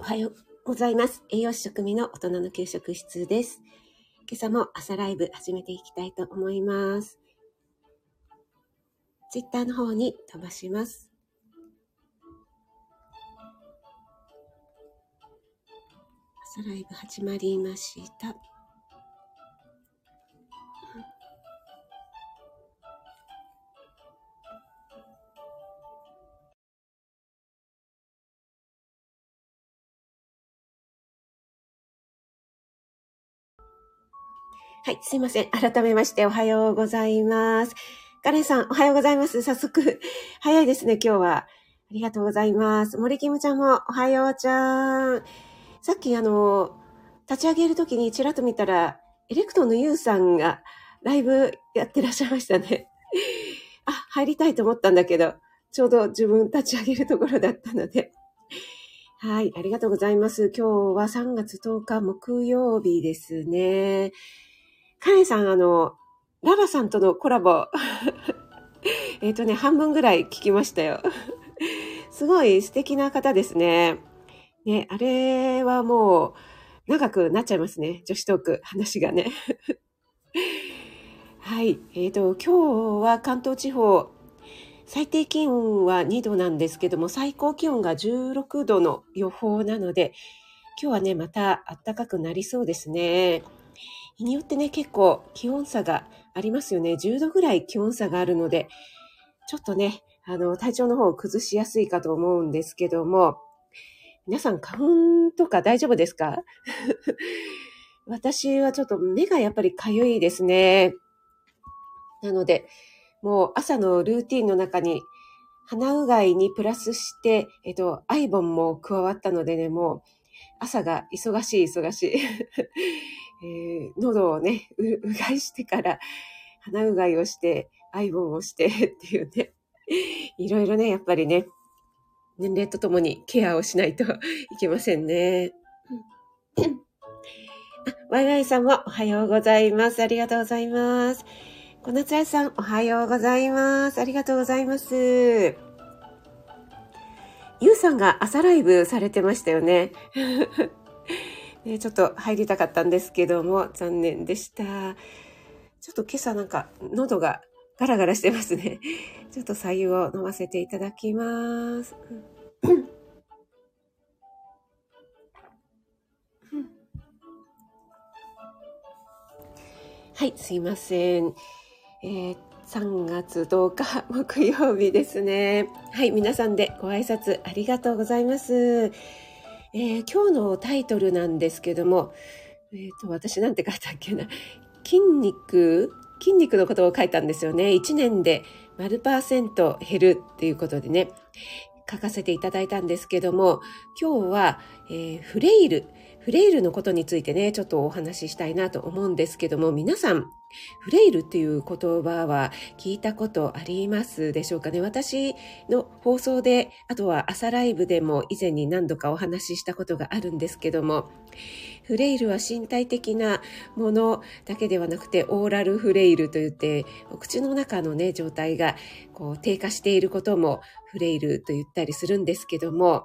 おはようございます。栄養士食味の大人の給食室です。今朝も朝ライブ始めていきたいと思います。ツイッターの方に飛ばします。朝ライブ始まりました。はい、すいません。改めましておはようございます。カレンさん、おはようございます。早速、早いですね、今日は。ありがとうございます。森キムちゃんも、おはようちゃん。さっきあの、立ち上げるときにちらっと見たら、エレクトンのユウさんがライブやってらっしゃいましたね。あ、入りたいと思ったんだけど、ちょうど自分立ち上げるところだったので。はい、ありがとうございます。今日は3月10日木曜日ですね。カレンさん、あの、ララさんとのコラボ、えっとね、半分ぐらい聞きましたよ。すごい素敵な方ですね。ね、あれはもう、長くなっちゃいますね。女子トーク、話がね。はい。えっ、と、今日は関東地方、最低気温は2度なんですけども、最高気温が16度の予報なので、今日はね、また暖かくなりそうですね。日によってね、結構気温差がありますよね。10度ぐらい気温差があるので、ちょっとね、あの、体調の方を崩しやすいかと思うんですけども、皆さん花粉とか大丈夫ですか？私はちょっと目がやっぱりかゆいですね。なので、もう朝のルーティンの中に鼻うがいにプラスして、えっと、アイボンも加わったのでね、もう朝が忙しい忙しい。えー喉をね、う、うがいしてから、鼻うがいをして、アイボンをして っていうね、いろいろね、やっぱりね、年齢とともにケアをしないといけませんね。あ、ワイワイさんもおはようございます。ありがとうございます。小夏屋さん、おはようございます。ありがとうございます。ゆうさんが朝ライブされてましたよね。ね、ちょっと入りたかったんですけども、残念でした。ちょっと今朝なんか喉がガラガラしてますね。ちょっと左右を飲ませていただきます。はい、すいません。えー3月10日木曜日ですね。はい、皆さんでご挨拶ありがとうございます。えー今日のタイトルなんですけども、えっ、と、私なんて書いたっけな。筋肉筋肉のことを書いたんですよね。1年で丸パーセント減るっていうことでね、書かせていただいたんですけども、今日は、えーフレイル、フレイルのことについてね、ちょっとお話ししたいなと思うんですけども、皆さん、フレイルっていう言葉は聞いたことありますでしょうかね？私の放送で、あとは朝ライブでも以前に何度かお話ししたことがあるんですけども、フレイルは身体的なものだけではなくて、オーラルフレイルといって、お口の中のね、状態がこう低下していることもフレイルと言ったりするんですけども、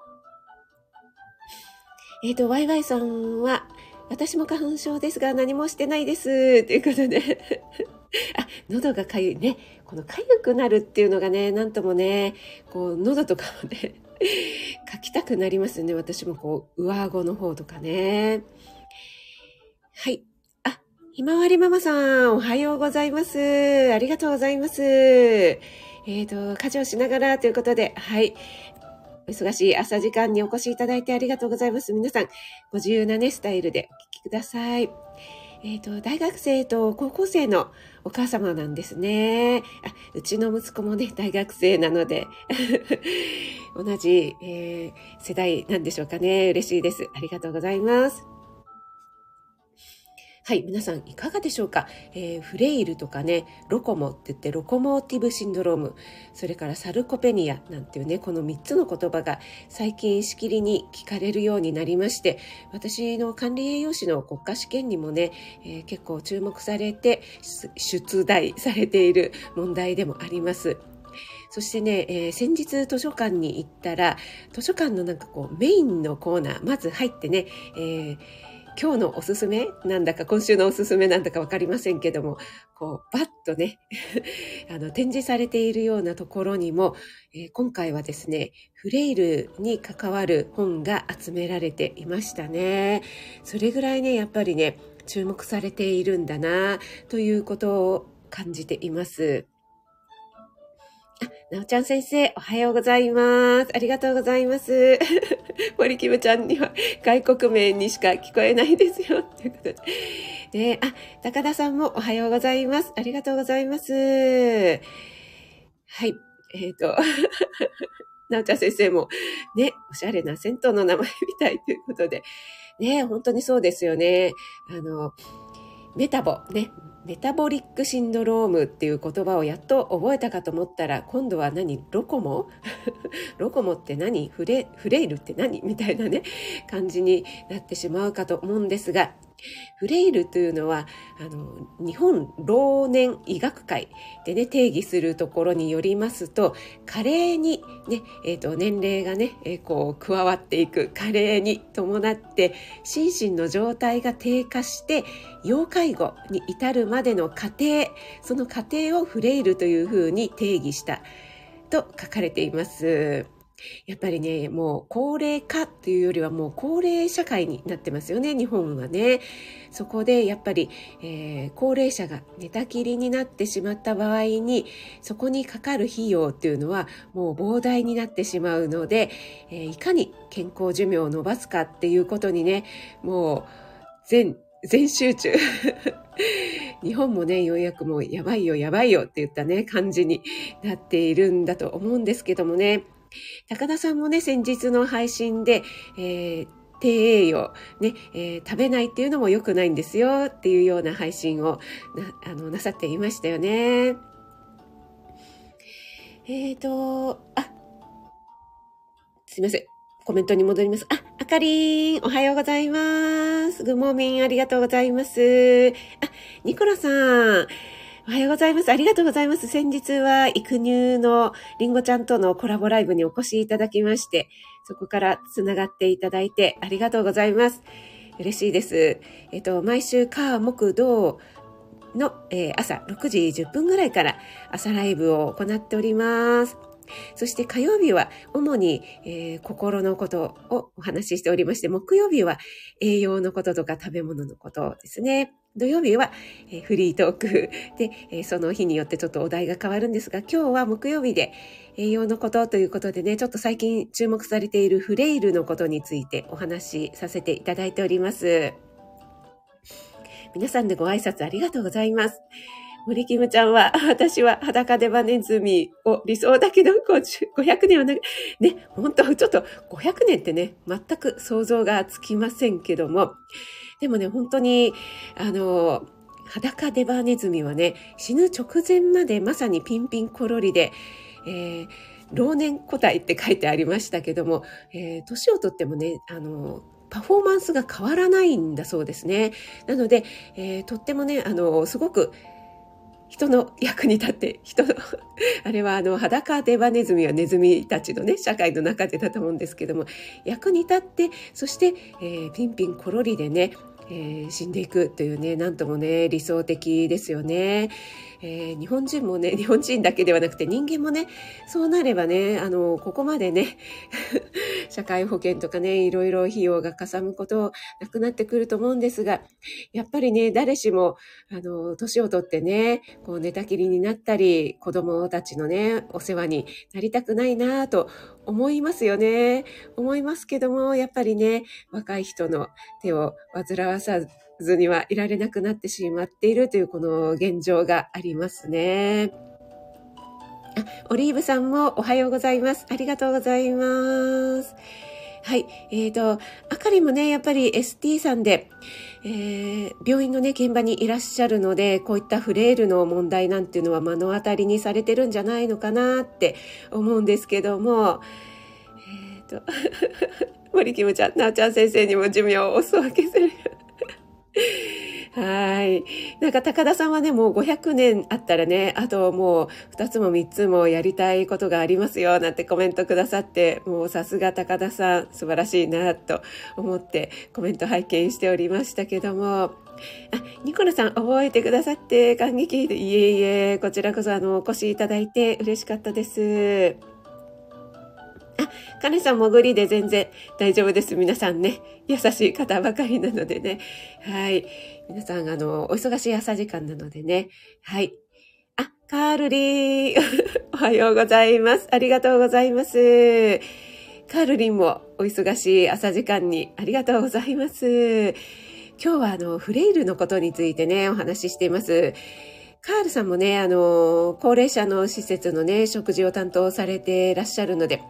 えっ、と、ワイワイさんは、私も花粉症ですが何もしてないです。ということで。あ、喉がかゆいね。このかゆくなるっていうのがね、なんともね、こう、喉とかをね、書きたくなりますよね。私もこう、上顎の方とかね。はい。あ、ひまわりママさん、おはようございます。ありがとうございます。えっ、と、家事をしながらということで、はい。忙しい朝時間にお越しいただいてありがとうございます。皆さん、ご自由なね、スタイルでお聞きください。えっ、と、大学生と高校生のお母様なんですね。あ、うちの息子もね、大学生なので、同じ、えー世代なんでしょうかね。嬉しいです。ありがとうございます。はい、皆さんいかがでしょうか、えーフレイルとかね、ロコモって言ってロコモーティブシンドローム、それからサルコペニアなんていうね、この3つの言葉が最近しきりに聞かれるようになりまして、私の管理栄養士の国家試験にもね、えー結構注目されて、出題されている問題でもあります。そしてね、えー、先日図書館に行ったら、図書館のなんかこうメインのコーナー、まず入ってね、えー今日のおすすめなんだか今週のおすすめなんだかわかりませんけども、こう、バッとね、あの、展示されているようなところにも、えー、今回はですね、フレイルに関わる本が集められていましたね。それぐらいね、やっぱりね、注目されているんだな、ということを感じています。なおちゃん先生、おはようございます。ありがとうございます。森キムちゃんには外国名にしか聞こえないですよ。ということで。で、あ、高田さんもおはようございます。ありがとうございます。はい。えっ、ー、と、なおちゃん先生も、ね、おしゃれな銭湯の名前みたいということで、ね、本当にそうですよね。あの、メタボ、ね、メタボリックシンドロームっていう言葉をやっと覚えたかと思ったら今度は何？ロコモ？ロコモって何？フレフレイルって何？みたいなね感じになってしまうかと思うんですがフレイルというのはあの日本老年医学会でね定義するところによりますと加齢にね、えーと、年齢がね、えー、こう加わっていく加齢に伴って心身の状態が低下して要介護に至るまでの過程その過程をフレイルというふうに定義したと書かれています。やっぱりね、もう高齢化っていうよりはもう高齢社会になってますよね、日本はね。そこでやっぱり、えー、高齢者が寝たきりになってしまった場合に、そこにかかる費用っていうのはもう膨大になってしまうので、えー、いかに健康寿命を伸ばすかっていうことにね、もう全、全集中。日本もね、ようやくもうやばいよやばいよって言ったね、感じになっているんだと思うんですけどもね。高田さんもね、先日の配信で、えー低栄養、ね、えー、食べないっていうのも良くないんですよっていうような配信をなあのなさっていましたよね。えっ、ー、と、あ、すいません。コメントに戻ります。あ、あかりん、おはようございます。グモーミン、ありがとうございます。あ、ニコラさん、おはようございます。ありがとうございます。先日は育乳のりんごちゃんとのコラボライブにお越しいただきまして、そこからつながっていただいてありがとうございます。嬉しいです。えっと、毎週火、木、土の、えー、朝6時10分ぐらいから朝ライブを行っております。そして火曜日は主に、えー、心のことをお話ししておりまして、木曜日は栄養のこととか食べ物のことですね。土曜日は、えー、フリートークで、えー、その日によってちょっとお題が変わるんですが、今日は木曜日で栄養のことということでね、ちょっと最近注目されているフレイルのことについてお話しさせていただいております。皆さんでご挨拶ありがとうございます。森キムちゃんは、私は裸でバネズミを理想だけど、500年はなく、ね、本当ちょっと500年ってね、全く想像がつきませんけども、でもね、本当に、あの、裸デバネズミはね、死ぬ直前までまさにピンピンコロリで、えー、老年個体って書いてありましたけども、えー、年をとってもね、あの、パフォーマンスが変わらないんだそうですね。なので、えー、とってもね、あの、すごく人の役に立って、人の あれはあの、裸デバネズミはネズミたちのね、社会の中でだと思うんですけども、役に立って、そして、えー、ピンピンコロリでね、えー、死んでいくというね、なんともね、理想的ですよね。えー、日本人もね、日本人だけではなくて人間もね、そうなればね、あの、ここまでね、社会保険とかね、いろいろ費用がかさむことなくなってくると思うんですが、やっぱりね、誰しも、あの、年をとってね、こう寝たきりになったり、子供たちのね、お世話になりたくないなと思いますよね。思いますけども、やっぱりね、若い人の手を煩わさずにはいられなくなってしまっているというこの現状がありますね。あ、オリーブさんもおはようございます。ありがとうございます。はい。えっ、ー、と、あかりもね、やっぱり ST さんで、えー、病院のね、現場にいらっしゃるので、こういったフレイルの問題なんていうのは目の当たりにされてるんじゃないのかなって思うんですけども、えっ、ー、と、森キムちゃん、なおちゃん先生にも寿命をお裾分けする。はい。なんか高田さんはね、もう500年あったらね、あともう2つも3つもやりたいことがありますよ、なんてコメントくださって、もうさすが高田さん、素晴らしいな、と思ってコメント拝見しておりましたけども、あ、ニコラさん覚えてくださって感激、いえいえ、こちらこそあの、お越しいただいて嬉しかったです。あ、カネさん潜りで全然大丈夫です。皆さんね、優しい方ばかりなのでね。はい。皆さん、あの、お忙しい朝時間なのでね。はい。あ、カールリー。おはようございます。ありがとうございます。カールリンもお忙しい朝時間にありがとうございます。今日はあの、フレイルのことについてね、お話ししています。カールさんもね、あの、高齢者の施設のね、食事を担当されていらっしゃるので、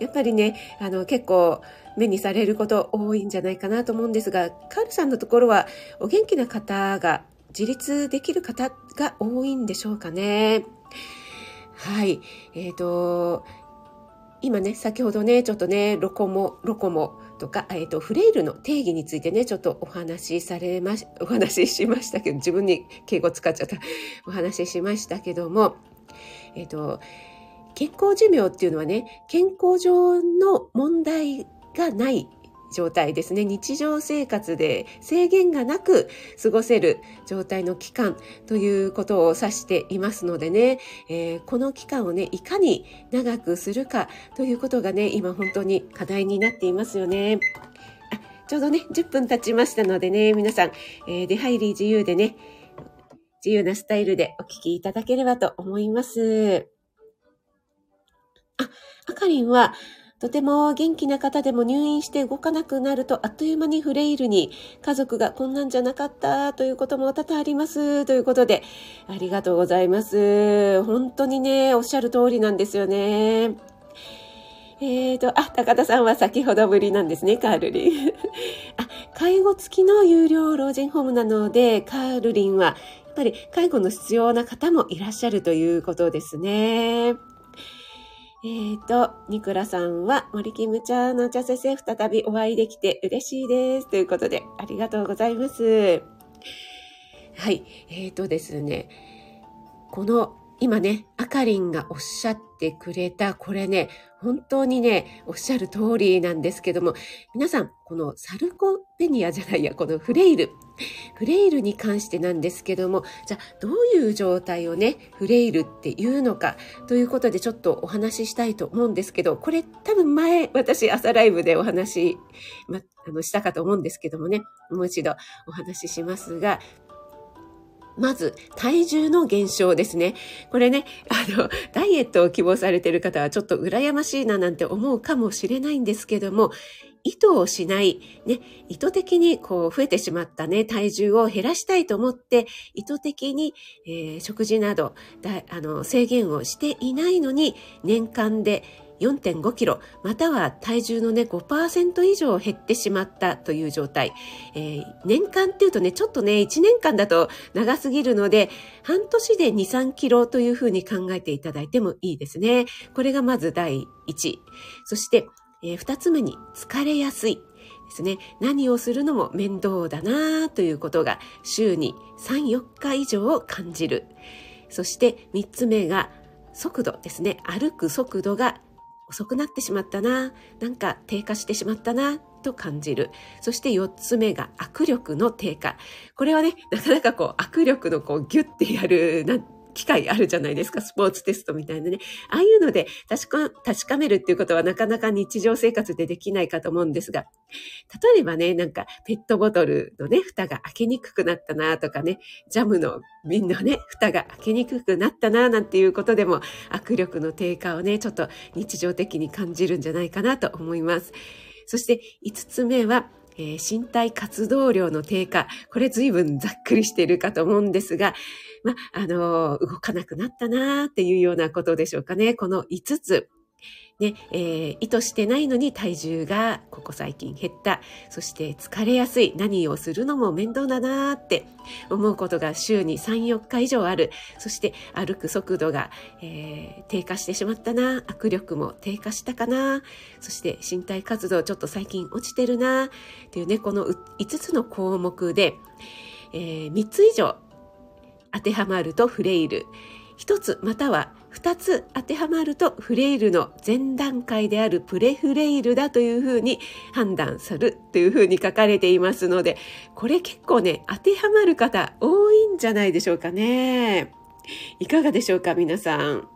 やっぱりね、あの、結構目にされること多いんじゃないかなと思うんですが、カールさんのところはお元気な方が、自立できる方が多いんでしょうかね。はい。えっ、ー、と、今ね、先ほどね、ちょっとね、ロコモ、ロコモとか、えっ、ー、と、フレイルの定義についてね、ちょっとお話しされまし、お話ししましたけど、自分に敬語使っちゃった。お話ししましたけども、えっ、ー、と、健康寿命っていうのはね、健康上の問題がない状態ですね。日常生活で制限がなく過ごせる状態の期間ということを指していますのでね、えー、この期間をね、いかに長くするかということがね、今本当に課題になっていますよね。ちょうどね、10分経ちましたのでね、皆さん、えー、出入り自由でね、自由なスタイルでお聞きいただければと思います。あ、あかりんは、とても元気な方でも入院して動かなくなるとあっという間にフレイルに家族がこんなんじゃなかったということも多々ありますということでありがとうございます。本当にね、おっしゃる通りなんですよね。えーと、あ、高田さんは先ほどぶりなんですね、カールリン。あ、介護付きの有料老人ホームなので、カールリンは、やっぱり介護の必要な方もいらっしゃるということですね。えっ、ー、と、ニクラさんは、森キムチャーの茶先生、再びお会いできて嬉しいです。ということで、ありがとうございます。はい。えっ、ー、とですね、この今ね、あかりんがおっしゃってくれた、これね、本当にね、おっしゃる通りなんですけども、皆さん、このサルコペニアじゃないや、このフレイル。フレイルに関してなんですけども、じゃあ、どういう状態をね、フレイルっていうのか、ということでちょっとお話ししたいと思うんですけど、これ多分前、私朝ライブでお話、ま、あの、したかと思うんですけどもね、もう一度お話ししますが、まず、体重の減少ですね。これね、あの、ダイエットを希望されている方はちょっと羨ましいななんて思うかもしれないんですけども、意図をしない、ね、意図的にこう増えてしまったね、体重を減らしたいと思って、意図的に、えー、食事などだあの制限をしていないのに、年間で4.5キロ、または体重のね、5%以上減ってしまったという状態。えー、年間っていうとね、ちょっとね、1年間だと長すぎるので、半年で2、3キロというふうに考えていただいてもいいですね。これがまず第1。そして、えー、2つ目に疲れやすい。ですね。何をするのも面倒だなということが週に3、4日以上を感じる。そして3つ目が速度ですね。歩く速度が遅くなってしまったな、なんか低下してしまったな、と感じる。そして4つ目が握力の低下。これはね、なかなかこう握力のこうギュッてやる、な機会あるじゃないですか、スポーツテストみたいなね。ああいうので確か確かめるっていうことはなかなか日常生活でできないかと思うんですが、例えばね、なんかペットボトルのね、蓋が開けにくくなったなとかね、ジャムの瓶のね、蓋が開けにくくなったななんていうことでも、握力の低下をね、ちょっと日常的に感じるんじゃないかなと思います。そして5つ目は、えー、身体活動量の低下。これ随分ざっくりしているかと思うんですが、まあ、の、動かなくなったなーっていうようなことでしょうかね。この5つ。ね、えー、意図してないのに体重がここ最近減った。そして疲れやすい。何をするのも面倒だなーって思うことが週に3、4日以上ある。そして歩く速度が、えー、低下してしまったな。握力も低下したかな。そして身体活動ちょっと最近落ちてるな。っていうね、この5つの項目で、えー、3つ以上当てはまるとフレイル。1つまたは2つ当てはまるとフレイルの前段階であるプレフレイルだというふうに判断するというふうに書かれていますので、これ結構ね、当てはまる方多いんじゃないでしょうかね。いかがでしょうか、皆さん。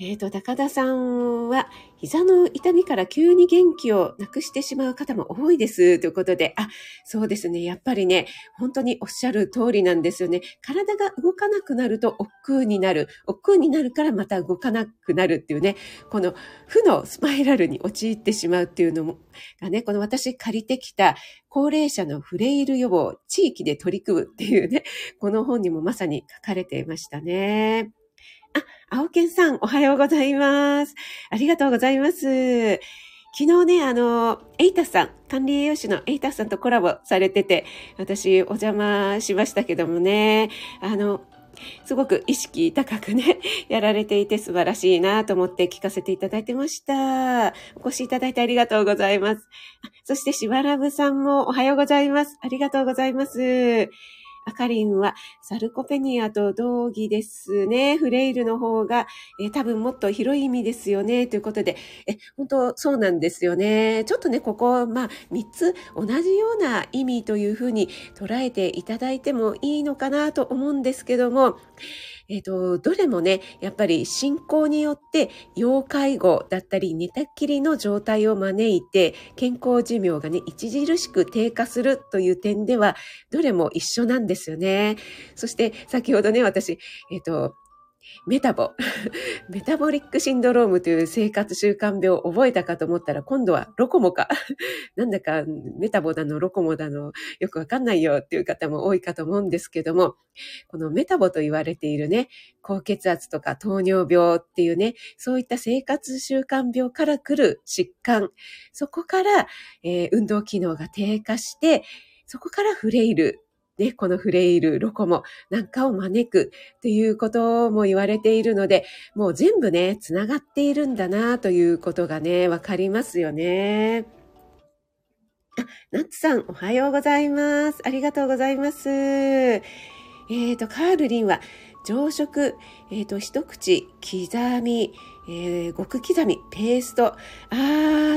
えっ、ー、と、高田さんは、膝の痛みから急に元気をなくしてしまう方も多いです。ということで、あ、そうですね。やっぱりね、本当におっしゃる通りなんですよね。体が動かなくなると億劫になる。億劫になるからまた動かなくなるっていうね、この負のスパイラルに陥ってしまうっていうのも、がね、この私借りてきた高齢者のフレイル予防、地域で取り組むっていうね、この本にもまさに書かれていましたね。青健さん、おはようございます。ありがとうございます。昨日ね、あの、エイタさん、管理栄養士のエイタさんとコラボされてて、私お邪魔しましたけどもね、あの、すごく意識高くね、やられていて素晴らしいなと思って聞かせていただいてました。お越しいただいてありがとうございます。そしてしばらぶさんもおはようございます。ありがとうございます。アカリンはサルコペニアと同義ですね。フレイルの方が、えー、多分もっと広い意味ですよね。ということで、え、本当そうなんですよね。ちょっとね、ここ、まあ、3つ同じような意味というふうに捉えていただいてもいいのかなと思うんですけども、えっ、ー、と、どれもね、やっぱり進行によって要介護だったり寝たきりの状態を招いて健康寿命がね、著しく低下するという点では、どれも一緒なんですよね。そして先ほどね、私、えっ、ー、と、メタボ、メタボリックシンドロームという生活習慣病を覚えたかと思ったら今度はロコモか。なんだかメタボだのロコモだのよくわかんないよっていう方も多いかと思うんですけども、このメタボと言われているね、高血圧とか糖尿病っていうね、そういった生活習慣病から来る疾患、そこから、えー、運動機能が低下して、そこからフレイルね、このフレイル、ロコモなんかを招くということも言われているので、もう全部ね、つながっているんだなということがね、わかりますよね。あ、ナッツさん、おはようございます。ありがとうございます。えっ、ー、と、カールリンは、朝食、えっ、ー、と、一口、刻み、えー、極刻み、ペースト。あ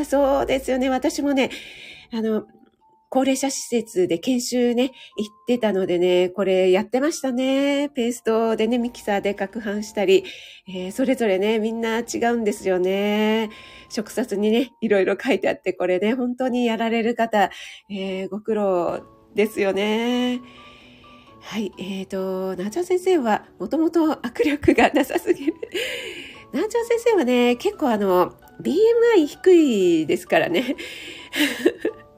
あ、そうですよね。私もね、あの、高齢者施設で研修ね、行ってたのでね、これやってましたね。ペーストでね、ミキサーで攪拌したり、えー、それぞれね、みんな違うんですよね。食冊にね、いろいろ書いてあって、これね、本当にやられる方、えー、ご苦労ですよね。はい、えっ、ー、と、なちゃ先生は、もともと握力がなさすぎる。なちゃ先生はね、結構あの、BMI 低いですからね。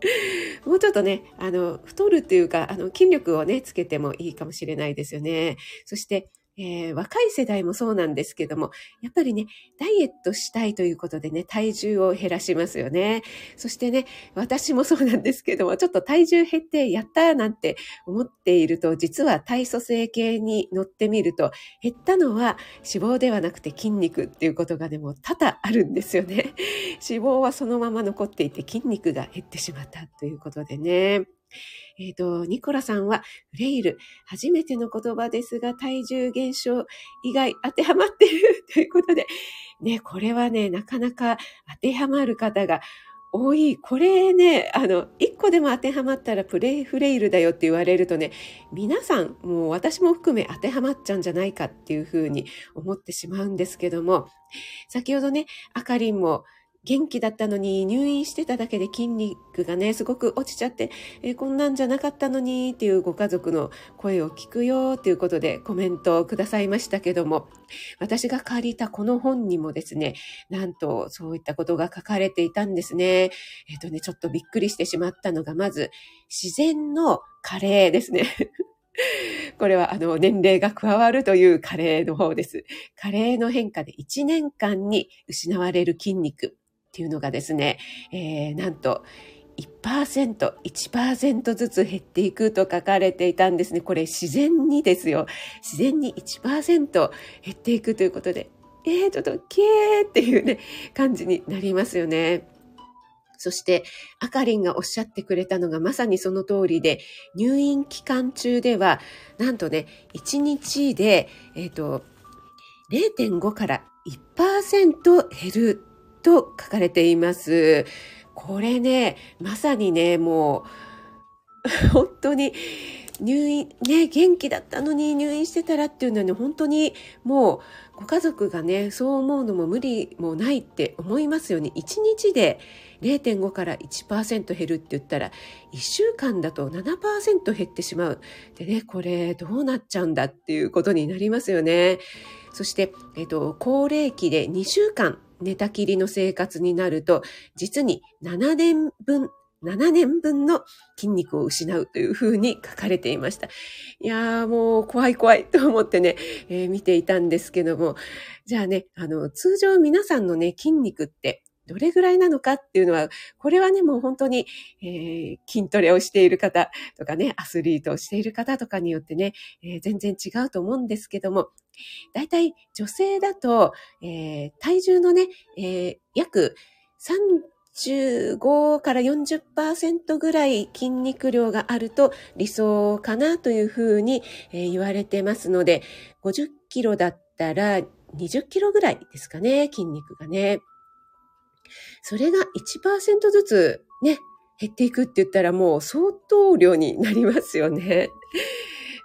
もうちょっとね、あの、太るっていうか、あの、筋力をね、つけてもいいかもしれないですよね。そして、えー、若い世代もそうなんですけども、やっぱりね、ダイエットしたいということでね、体重を減らしますよね。そしてね、私もそうなんですけども、ちょっと体重減ってやったなんて思っていると、実は体組成計に乗ってみると、減ったのは脂肪ではなくて筋肉っていうことがね、も多々あるんですよね。脂肪はそのまま残っていて筋肉が減ってしまったということでね。えっ、ー、と、ニコラさんは、フレイル、初めての言葉ですが、体重減少以外当てはまっているということで、ね、これはね、なかなか当てはまる方が多い。これね、あの、一個でも当てはまったらプレイフレイルだよって言われるとね、皆さん、もう私も含め当てはまっちゃうんじゃないかっていうふうに思ってしまうんですけども、先ほどね、あかりんも元気だったのに入院してただけで筋肉がね、すごく落ちちゃって、えー、こんなんじゃなかったのにっていうご家族の声を聞くよっていうことでコメントをくださいましたけども、私が借りたこの本にもですね、なんとそういったことが書かれていたんですね。えっ、ー、とね、ちょっとびっくりしてしまったのが、まず、自然の加齢ですね。これはあの年齢が加わるという加齢の方です。加齢の変化で1年間に失われる筋肉。っていうのがですね、えー、なんと1%、1%ずつ減っていくと書かれていたんですね。これ自然にですよ。自然に1%減っていくということで、えー、ちょっとキエーっていうね、感じになりますよね。そして、あかりんがおっしゃってくれたのがまさにその通りで、入院期間中では、なんとね、1日で、えっ、ー、と、0.5から1%減ると書かれています。これね、まさにね、もう、本当に、入院、ね、元気だったのに入院してたらっていうのはね、本当にもうご家族がね、そう思うのも無理もないって思いますよね。1日で0.5から1%減るって言ったら、1週間だと7%減ってしまう。でね、これどうなっちゃうんだっていうことになりますよね。そして、えっと、高齢期で2週間寝たきりの生活になると、実に7年分7年分の筋肉を失うというふうに書かれていました。いやーもう怖い怖いと思ってね、えー、見ていたんですけども、じゃあね、あの、通常皆さんのね、筋肉ってどれぐらいなのかっていうのは、これはね、もう本当に、えー、筋トレをしている方とかね、アスリートをしている方とかによってね、えー、全然違うと思うんですけども、大体女性だと、えー、体重のね、え約35から40%ぐらい筋肉量があると理想かなというふうに言われてますので、50キロだったら20キロぐらいですかね、筋肉がね。それが1%ずつね、減っていくって言ったらもう相当量になりますよね。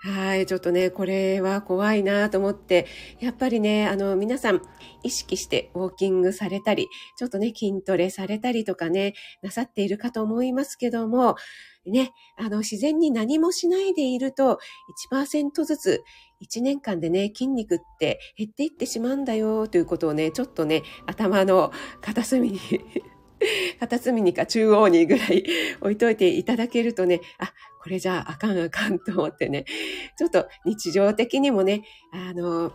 はい、ちょっとね、これは怖いなと思って、やっぱりね、あの、皆さん意識してウォーキングされたり、ちょっとね、筋トレされたりとかね、なさっているかと思いますけども、ね、あの、自然に何もしないでいると、1%ずつ、1年間でね、筋肉って減っていってしまうんだよ、ということをね、ちょっとね、頭の片隅に 片隅にか中央にぐらい置いといていただけるとね、あ、これじゃああかんあかんと思ってね、ちょっと日常的にもね、あの、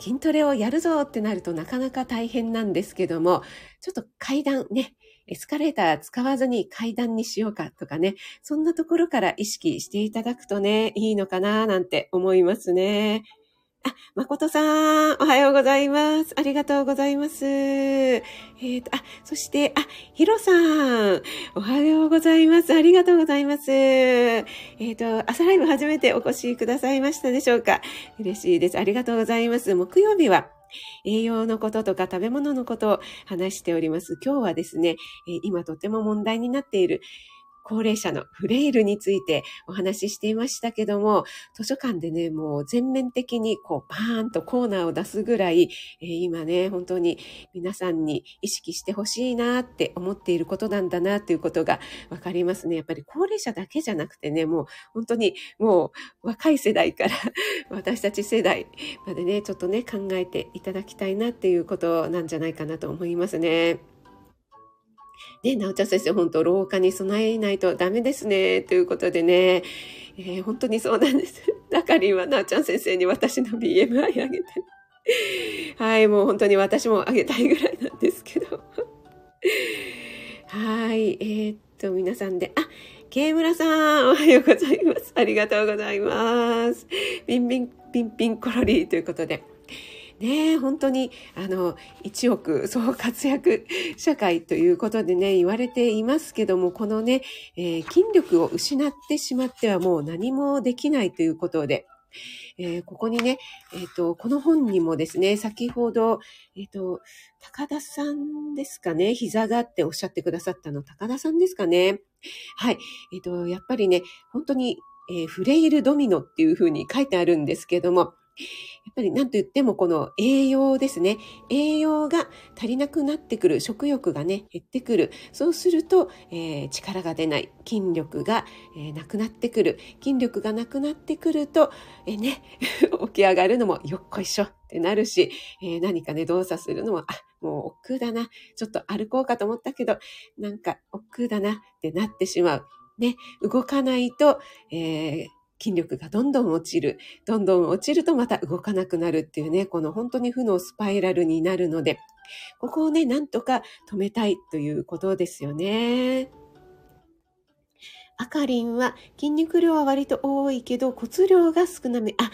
筋トレをやるぞってなるとなかなか大変なんですけども、ちょっと階段ね、エスカレーター使わずに階段にしようかとかね、そんなところから意識していただくとね、いいのかななんて思いますね。あ、誠さん、おはようございます。ありがとうございます。えっ、ー、と、あ、そして、あ、ヒロさん、おはようございます。ありがとうございます。えっ、ー、と、朝ライブ初めてお越しくださいましたでしょうか？嬉しいです。ありがとうございます。木曜日は、栄養のこととか食べ物のことを話しております。今日はですね、今とても問題になっている高齢者のフレイルについてお話ししていましたけども、図書館でね、もう全面的にこうバーンとコーナーを出すぐらい、えー、今ね、本当に皆さんに意識してほしいなって思っていることなんだなということがわかりますね。やっぱり高齢者だけじゃなくてね、もう本当にもう若い世代から 私たち世代までね、ちょっとね、考えていただきたいなっていうことなんじゃないかなと思いますね。ね、なおちゃん先生、本当老化に備えないとダメですね。ということでね、えー、本当にそうなんです。だから今、なおちゃん先生に私の BMI あげて。はい、もう本当に私もあげたいぐらいなんですけど。はい、えー、っと、皆さんで、あ、ケイムラさん、おはようございます。ありがとうございます。ピンピン、ピンピンコロリーということで。ね本当に、あの、一億 総活躍社会ということでね、言われていますけども、このね、えー、筋力を失ってしまってはもう何もできないということで、えー、ここにね、えっ、ー、と、この本にもですね、先ほど、えっ、と、高田さんですかね、膝がっておっしゃってくださったの、高田さんですかね。はい。えっ、と、やっぱりね、本当に、えフレイルドミノっていうふうに書いてあるんですけども、やっぱり何と言ってもこの栄養ですね。栄養が足りなくなってくる。食欲がね、減ってくる。そうすると、えー、力が出ない。筋力が、えー、なくなってくる。筋力がなくなってくると、えー、ね、起き上がるのもよっこいしょってなるし、え何かね、動作するのも、あ、もう億劫だな。ちょっと歩こうかと思ったけど、なんか億劫だなってなってしまう。ね、動かないと、え、筋力がどんどん落ちる。どんどん落ちるとまた動かなくなるっていうね、この本当に負のスパイラルになるので、ここをね、なんとか止めたいということですよね。あかりんは筋肉量は割と多いけど骨量が少なめ。あ、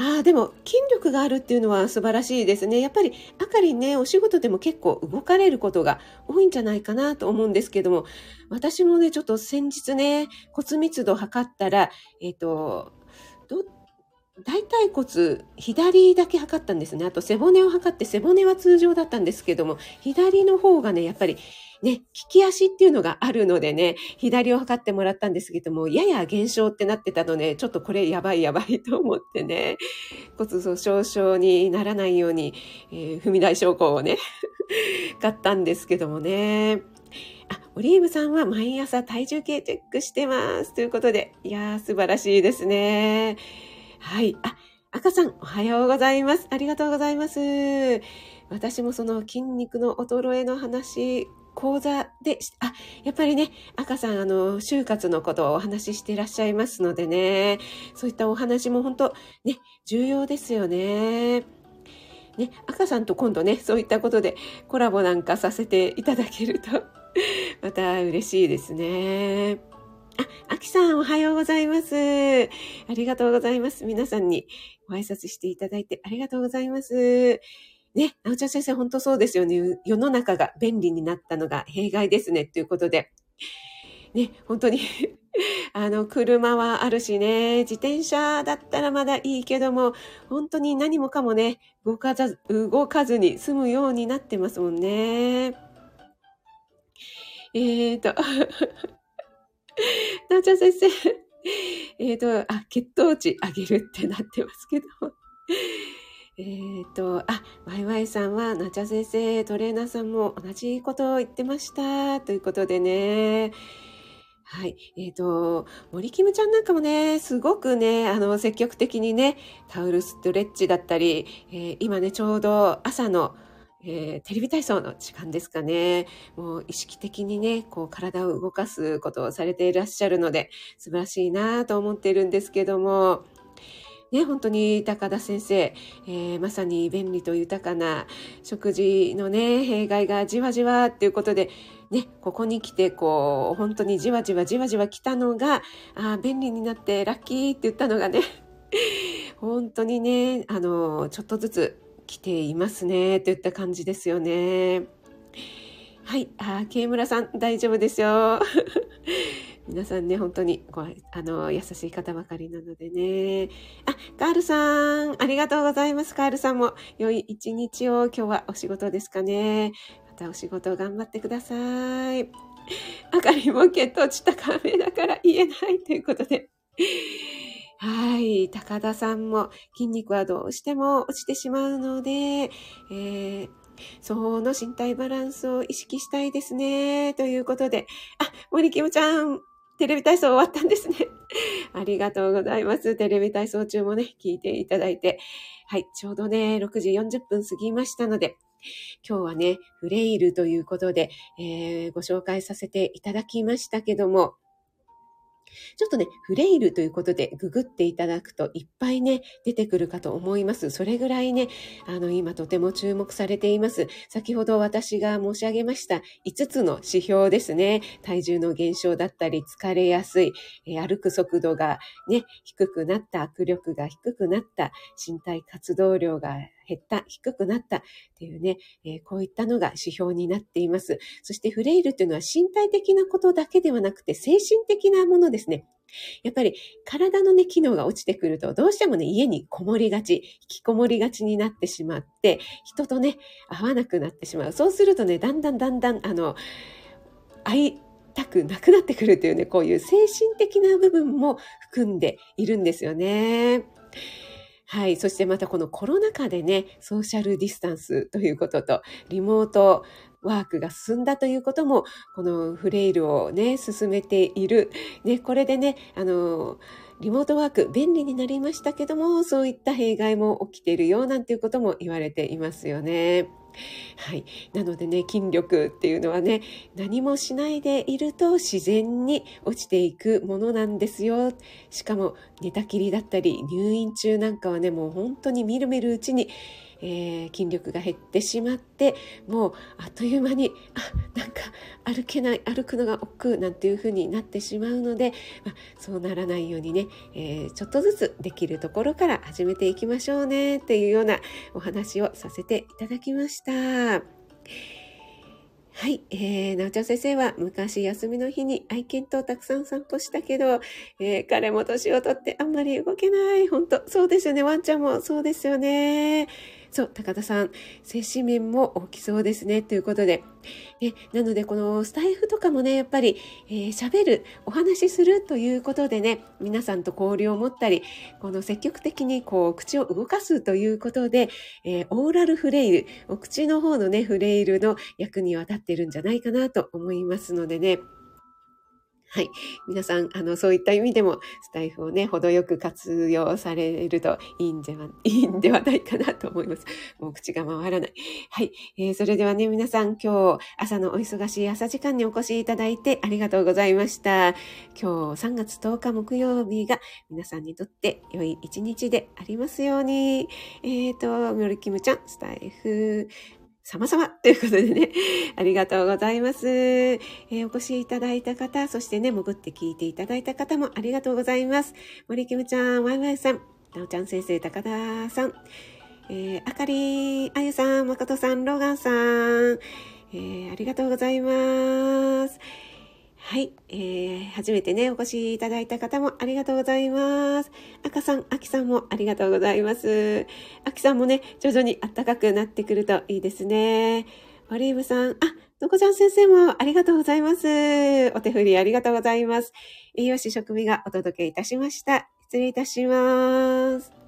ああ、でも筋力があるっていうのは素晴らしいですね。やっぱりあかりね、お仕事でも結構動かれることが多いんじゃないかなと思うんですけども、私もね、ちょっと先日ね、骨密度測ったら、えっ、ー、と、大腿骨、左だけ測ったんですね。あと背骨を測って、背骨は通常だったんですけども、左の方がね、やっぱりね、利き足っていうのがあるのでね、左を測ってもらったんですけども、やや減少ってなってたので、ちょっとこれやばいやばいと思ってね、骨粗鬆症にならないように、えー、踏み台昇降をね、買ったんですけどもね。あ、オリーブさんは毎朝体重計チェックしてます。ということで、いやー、素晴らしいですね。はい。あ、赤さん、おはようございます。ありがとうございます。私もその筋肉の衰えの話、講座で、あ、やっぱりね、赤さん、あの、就活のことをお話ししていらっしゃいますのでね、そういったお話も本当、ね、重要ですよね。ね、赤さんと今度ね、そういったことでコラボなんかさせていただけると また嬉しいですね。あ、あきさんおはようございます。ありがとうございます。皆さんにご挨拶していただいてありがとうございます。ね、なおちゃん先生、本当そうですよね。世の中が便利になったのが弊害ですね。ということで。ね、本当に あの、車はあるしね、自転車だったらまだいいけども、本当に何もかもね、動かず、動かずに済むようになってますもんね。えーと、なおちゃん先生、えーと、あ、血糖値上げるってなってますけど。えっ、ー、と、あ、ワイワイさんは、なちゃ先生、トレーナーさんも同じことを言ってました。ということでね。はい。えっ、ー、と、森キムちゃんなんかもね、すごくね、あの、積極的にね、タオルストレッチだったり、えー、今ね、ちょうど朝の、えー、テレビ体操の時間ですかね。もう意識的にね、こう体を動かすことをされていらっしゃるので、素晴らしいなと思っているんですけども、ね、本当に高田先生、えー、まさに便利と豊かな食事のね、弊害がじわじわっていうことで、ね、ここに来て、こう、本当にじわじわじわじわ来たのが、あ便利になってラッキーって言ったのがね、本当にね、あの、ちょっとずつ来ていますね、といった感じですよね。はい、あ、慶村さん、大丈夫ですよ。皆さんね、本当にごあの優しい方ばかりなのでね。あ、カールさん、ありがとうございます。カールさんも良い一日を今日はお仕事ですかね。またお仕事頑張ってください。あかりも血糖値高めだから言えないということで。はい。高田さんも筋肉はどうしても落ちてしまうので、えー、その身体バランスを意識したいですね。ということで、あ、森キムちゃん、テレビ体操終わったんですね。ありがとうございます。テレビ体操中もね、聞いていただいて。はい、ちょうどね、6時40分過ぎましたので、今日はね、フレイルということで、えー、ご紹介させていただきましたけども、ちょっとね、フレイルということでググっていただくといっぱいね、出てくるかと思います。それぐらいね、あの、今とても注目されています。先ほど私が申し上げました5つの指標ですね。体重の減少だったり、疲れやすい、えー、歩く速度がね、低くなった、握力が低くなった、身体活動量が減った、低くなったっていうね、えー、こういったのが指標になっています。そしてフレイルっていうのは身体的なことだけではなくて精神的なものですね。やっぱり体のね、機能が落ちてくると、どうしてもね、家にこもりがち、引きこもりがちになってしまって、人とね、会わなくなってしまう。そうするとね、だんだんだんだん、あの、会いたくなくなってくるというね、こういう精神的な部分も含んでいるんですよね。はい。そしてまたこのコロナ禍でね、ソーシャルディスタンスということと、リモートワークが進んだということも、このフレイルをね、進めている。ね、これでね、あの、リモートワーク便利になりましたけども、そういった弊害も起きているよなんていうことも言われていますよね。はい。なのでね、筋力っていうのはね、何もしないでいると自然に落ちていくものなんですよ。しかも寝たきりだったり入院中なんかはね、もう本当にみるみるうちに、えー、筋力が減ってしまって、もうあっという間に、あ、なんか歩けない、歩くのが億劫なんていう風になってしまうので、まあ、そうならないようにね、えー、ちょっとずつできるところから始めていきましょうねっていうようなお話をさせていただきました。はい、えー、なおちゃん先生は昔休みの日に愛犬とたくさん散歩したけど、えー、彼も年をとってあんまり動けない。本当そうですよね。ワンちゃんもそうですよね。そう、高田さん、精神面も大きそうですね。ということで。ね、なので、このスタイフとかもね、やっぱり、えー、喋る、お話しするということでね、皆さんと交流を持ったり、この積極的にこう、口を動かすということで、えー、オーラルフレイル、お口の方のね、フレイルの役には立ってるんじゃないかなと思いますのでね、はい。皆さん、あの、そういった意味でも、スタイフをね、程よく活用されるといいんじゃ、いいんではないかなと思います。もう口が回らない。はい。えー、それではね、皆さん、今日、朝のお忙しい朝時間にお越しいただいてありがとうございました。今日、3月10日木曜日が、皆さんにとって良い一日でありますように。えっ、ー、と、ミョルキムちゃん、スタイフ、様々 ということでね、ありがとうございます。えー、お越しいただいた方、そしてね、潜って聞いていただいた方もありがとうございます。森キムちゃん、ワイワイさん、なおちゃん先生、高田さん、えー、あかり、あゆさん、まことさん、ローガンさん、えー、ありがとうございます。はい、えー、初めてね、お越しいただいた方もありがとうございます。赤さん、秋さんもありがとうございます。秋さんもね、徐々に暖かくなってくるといいですね。オリーブさん、あ、のこちゃん先生もありがとうございます。お手振りありがとうございます。栄養士食味がお届けいたしました。失礼いたします。